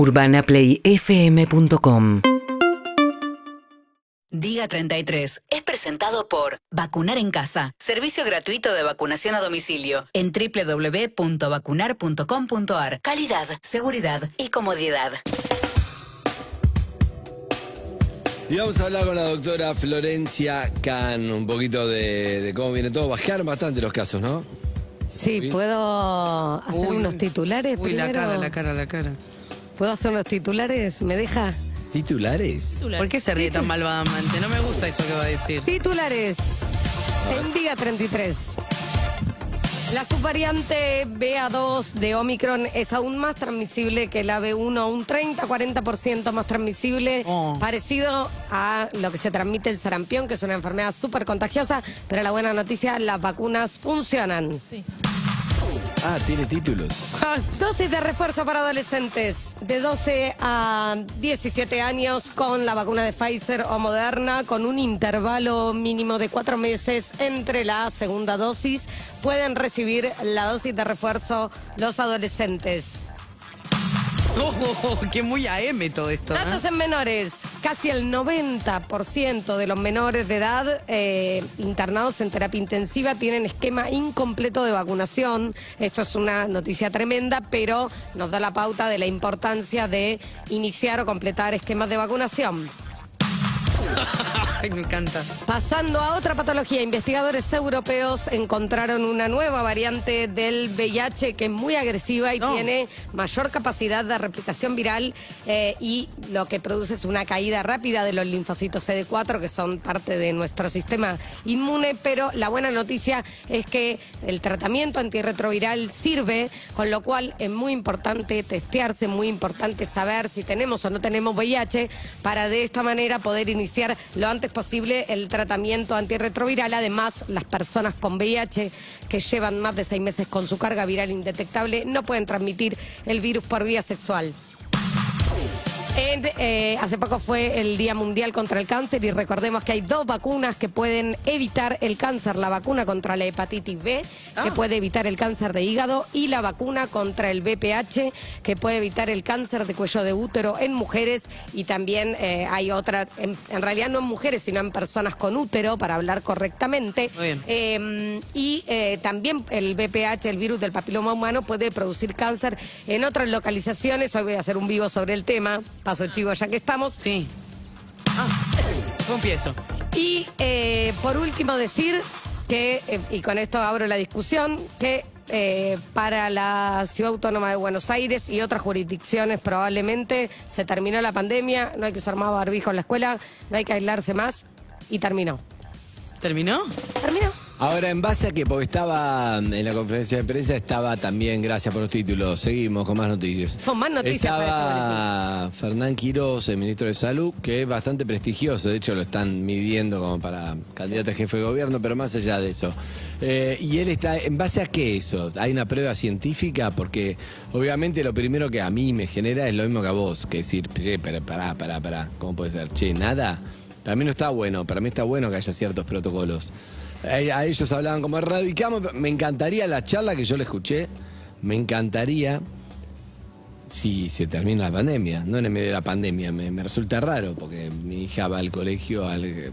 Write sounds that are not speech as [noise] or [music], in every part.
UrbanaPlayFM.com Diga 33 es presentado por Vacunar en Casa, servicio gratuito de vacunación a domicilio en www.vacunar.com.ar. Calidad, seguridad y comodidad. Y vamos a hablar con la doctora Florencia Can, un poquito de, de cómo viene todo. Bajaron bastante los casos, ¿no? Sí. ¿puedo hacer Uy, unos titulares Uy, la primero? cara, la cara, la cara. ¿Puedo hacer unos titulares? ¿Me deja? ¿Titulares? ¿Por qué se ríe tan malvadamente? No me gusta eso que va a decir. Titulares. En Día 33. La subvariante BA2 de Omicron es aún más transmisible que la B1, un 30-40% más transmisible, Oh. parecido a lo que se transmite el sarampión, que es una enfermedad súper contagiosa, pero la buena noticia, las vacunas funcionan. Ah, tiene títulos. Dosis de refuerzo para adolescentes de 12 a 17 años con la vacuna de Pfizer o Moderna, con un intervalo mínimo de cuatro meses entre la segunda dosis, pueden recibir la dosis de refuerzo los adolescentes. Oh, que muy AM todo esto. ¿eh? Datos en menores. Casi el 90% de los menores de edad eh, internados en terapia intensiva tienen esquema incompleto de vacunación. Esto es una noticia tremenda, pero nos da la pauta de la importancia de iniciar o completar esquemas de vacunación. [laughs] Ay, me encanta. Pasando a otra patología, investigadores europeos encontraron una nueva variante del VIH que es muy agresiva y No. tiene mayor capacidad de replicación viral eh, y lo que produce es una caída rápida de los linfocitos CD4 que son parte de nuestro sistema inmune, pero la buena noticia es que el tratamiento antirretroviral sirve, con lo cual es muy importante testearse, muy importante saber si tenemos o no tenemos VIH para de esta manera poder iniciar lo antes posible el tratamiento antirretroviral. Además, las personas con VIH que llevan más de seis meses con su carga viral indetectable no pueden transmitir el virus por vía sexual. En, eh, hace poco fue el Día Mundial contra el Cáncer y recordemos que hay dos vacunas que pueden evitar el cáncer. La vacuna contra la hepatitis B, que puede evitar el cáncer de hígado, y la vacuna contra el BPH, que puede evitar el cáncer de cuello de útero en mujeres. Y también eh, hay otra, en, en realidad no en mujeres, sino en personas con útero, para hablar correctamente. Muy bien. Eh, y eh, también el BPH, el virus del papiloma humano, puede producir cáncer en otras localizaciones. Hoy voy a hacer un vivo sobre el tema. Paso chivo ya que estamos. Sí. Ah, piezo. Y eh, por último decir que, eh, y con esto abro la discusión, que eh, para la Ciudad Autónoma de Buenos Aires y otras jurisdicciones probablemente se terminó la pandemia, no hay que usar más barbijo en la escuela, no hay que aislarse más y terminó. ¿Terminó? ¿Terminó? Ahora, en base a que, porque estaba en la conferencia de prensa, estaba también, gracias por los títulos, seguimos con más noticias. Con más noticias para Estaba Fernán Quiroz, el ministro de Salud, que es bastante prestigioso, de hecho lo están midiendo como para candidato a jefe de gobierno, pero más allá de eso. Eh, y él está, ¿en base a qué eso? ¿Hay una prueba científica? Porque obviamente lo primero que a mí me genera es lo mismo que a vos, que decir, che, pero pará, pará, pará, ¿cómo puede ser? Che, nada. Para mí no está bueno, para mí está bueno que haya ciertos protocolos. A a ellos hablaban como erradicamos, me encantaría la charla que yo le escuché, me encantaría si se termina la pandemia, no en el medio de la pandemia, me, resulta raro porque mi hija va al colegio, al,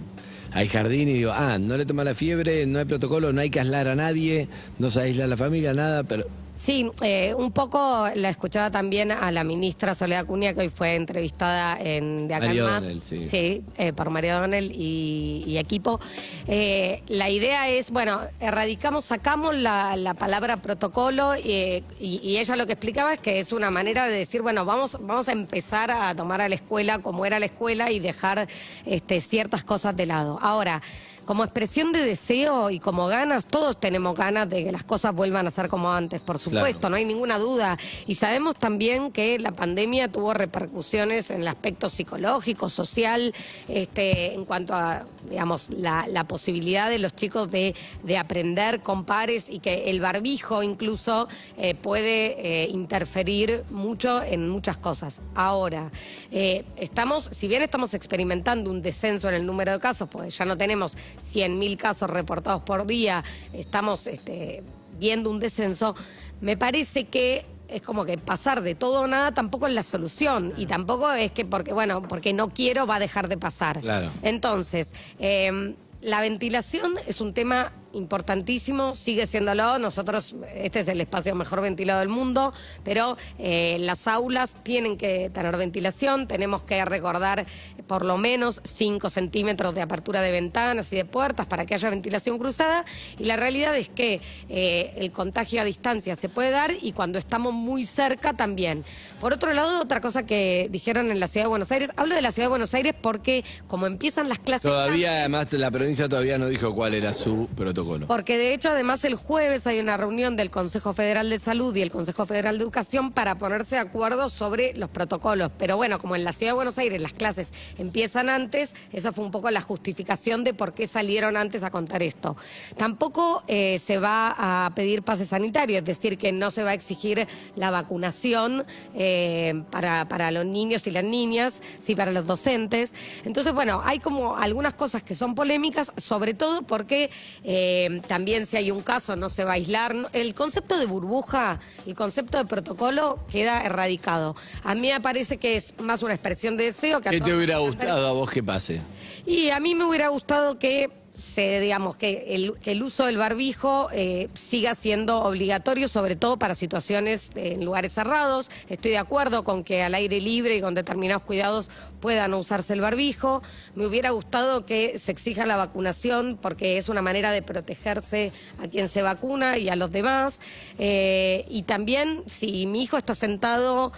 al jardín y digo, ah, no le toma la fiebre, no hay protocolo, no hay que aislar a nadie, no se aísla la familia, nada, pero Sí, eh, un poco la escuchaba también a la ministra Soledad Cunha, que hoy fue entrevistada en De Acá en María Más. O'Donnell, sí. eh, por María Donel y, y equipo. Eh, la idea es, bueno, erradicamos, sacamos la, la palabra protocolo eh, y, y ella lo que explicaba es que es una manera de decir, bueno, vamos, vamos a empezar a tomar a la escuela como era la escuela y dejar este, ciertas cosas de lado. Ahora, como expresión de deseo y como ganas, todos tenemos ganas de que las cosas vuelvan a ser como antes, por supuesto, Claro. no hay ninguna duda. Y sabemos también que la pandemia tuvo repercusiones en el aspecto psicológico, social, este, en cuanto a, digamos, la, la posibilidad de los chicos de, de aprender con pares y que el barbijo incluso eh, puede eh, interferir mucho en muchas cosas. Ahora, eh, estamos, si bien estamos experimentando un descenso en el número de casos, porque ya no tenemos 100.000 casos reportados por día, estamos este, viendo un descenso, me parece que es como que pasar de todo o nada tampoco es la solución. Y tampoco es que porque, bueno, porque no quiero va a dejar de pasar. Claro. Entonces, eh, la ventilación es un tema importantísimo, sigue siéndolo. Nosotros, este es el espacio mejor ventilado del mundo, pero eh, las aulas tienen que tener ventilación, tenemos que recordar por lo menos 5 centímetros de apertura de ventanas y de puertas para que haya ventilación cruzada. Y la realidad es que eh, el contagio a distancia se puede dar y cuando estamos muy cerca también. Por otro lado, otra cosa que dijeron en la ciudad de Buenos Aires, hablo de la ciudad de Buenos Aires porque como empiezan las clases... Todavía, además, la provincia todavía no dijo cuál era su protocolo. Porque de hecho, además, el jueves hay una reunión del Consejo Federal de Salud y el Consejo Federal de Educación para ponerse de acuerdo sobre los protocolos. Pero bueno, como en la ciudad de Buenos Aires las clases empiezan antes, esa fue un poco la justificación de por qué salieron antes a contar esto. Tampoco eh, se va a pedir pase sanitario, es decir, que no se va a exigir la vacunación eh, para, para los niños y las niñas, sí para los docentes. Entonces, bueno, hay como algunas cosas que son polémicas, sobre todo porque eh, también si hay un caso no se va a aislar. El concepto de burbuja, el concepto de protocolo queda erradicado. A mí me parece que es más una expresión de deseo que a ¿Qué te hubiera gustado a vos que pase? y a mí me hubiera gustado que se, digamos, que el, que el uso del barbijo eh, siga siendo obligatorio, sobre todo para situaciones eh, en lugares cerrados. Estoy de acuerdo con que al aire libre y con determinados cuidados puedan no usarse el barbijo. Me hubiera gustado que se exija la vacunación porque es una manera de protegerse a quien se vacuna y a los demás. Eh, y también si mi hijo está sentado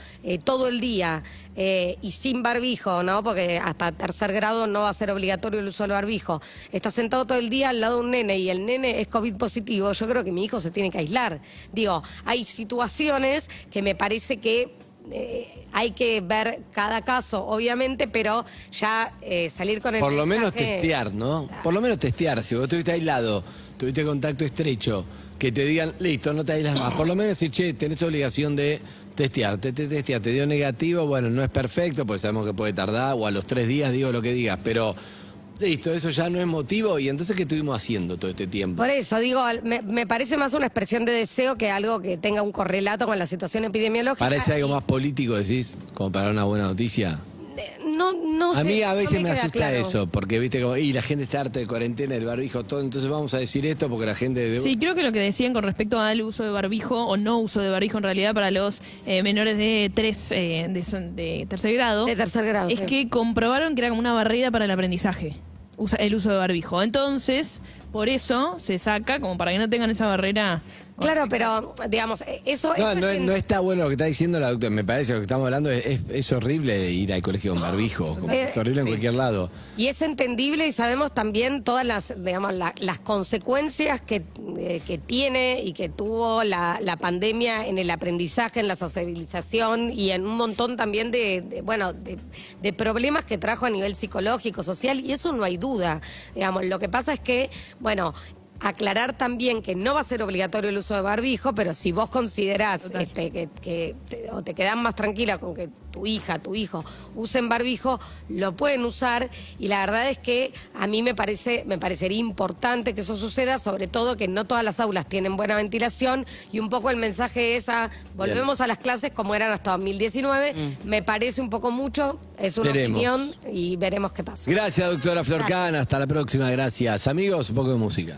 todo el día eh, y sin barbijo, ¿no? Porque hasta tercer grado no va a ser obligatorio el uso del barbijo. Está sentado todo el día al lado de un nene y el nene es COVID positivo, yo creo que mi hijo se tiene que aislar. Digo, hay situaciones que me parece que eh, hay que ver cada caso, obviamente, pero ya eh, salir con el Por lo menos testear, ¿no? Por lo menos testear. Si vos estuviste aislado, tuviste contacto estrecho, que te digan, listo, no te aíslas más. Por lo menos si, che, tenés obligación de testear. Te, te testear, te dio negativo, bueno, no es perfecto, porque sabemos que puede tardar, o a los tres días digo lo que digas, pero listo, eso ya no es motivo. ¿Y entonces qué estuvimos haciendo todo este tiempo? Por eso, digo, me, me parece más una expresión de deseo que algo que tenga un correlato con la situación epidemiológica. ¿Parece algo más político, decís? Como para una buena noticia. eh, No, no A sé, mí a no veces me, asusta claro. eso, porque viste como, y la gente está harta de cuarentena, el barbijo, todo, entonces vamos a decir esto porque la gente... de- Sí, creo que lo que decían con respecto al uso de barbijo o no uso de barbijo en realidad para los eh, menores de tres eh, de, son- de tercer grado De tercer grado, es sí. que comprobaron que era como una barrera para el aprendizaje usa- el uso de barbijo. Entonces, por eso se saca como para que no tengan esa barrera. Claro, pero digamos, eh, eso, No, eso no, es en- no está bueno lo que está diciendo la doctora. Me parece que lo que estamos hablando es, es- es horrible ir al colegio con barbijo. como Eh, es horrible en cualquier lado. Y es entendible y sabemos también todas las, digamos, la- las consecuencias que, eh, que tiene y que tuvo la, la pandemia en el aprendizaje, en la socialización y en un montón también de, de, bueno, de, de problemas que trajo a nivel psicológico, social, y eso no hay duda. Digamos, lo que pasa es que, bueno, aclarar también que no va a ser obligatorio el uso de barbijo, pero si vos considerás este, que, que te, o te quedás más tranquila con que tu hija, tu hijo usen barbijo, lo pueden usar y la verdad es que a mí me parece me parecería importante que eso suceda, sobre todo que no todas las aulas tienen buena ventilación y un poco el mensaje es a volvemos a las clases como eran hasta 2019, me parece un poco mucho, es una Veremos. opinión y veremos qué pasa. Gracias, doctora Florcán. Hasta la próxima. Gracias. Amigos, un poco de música.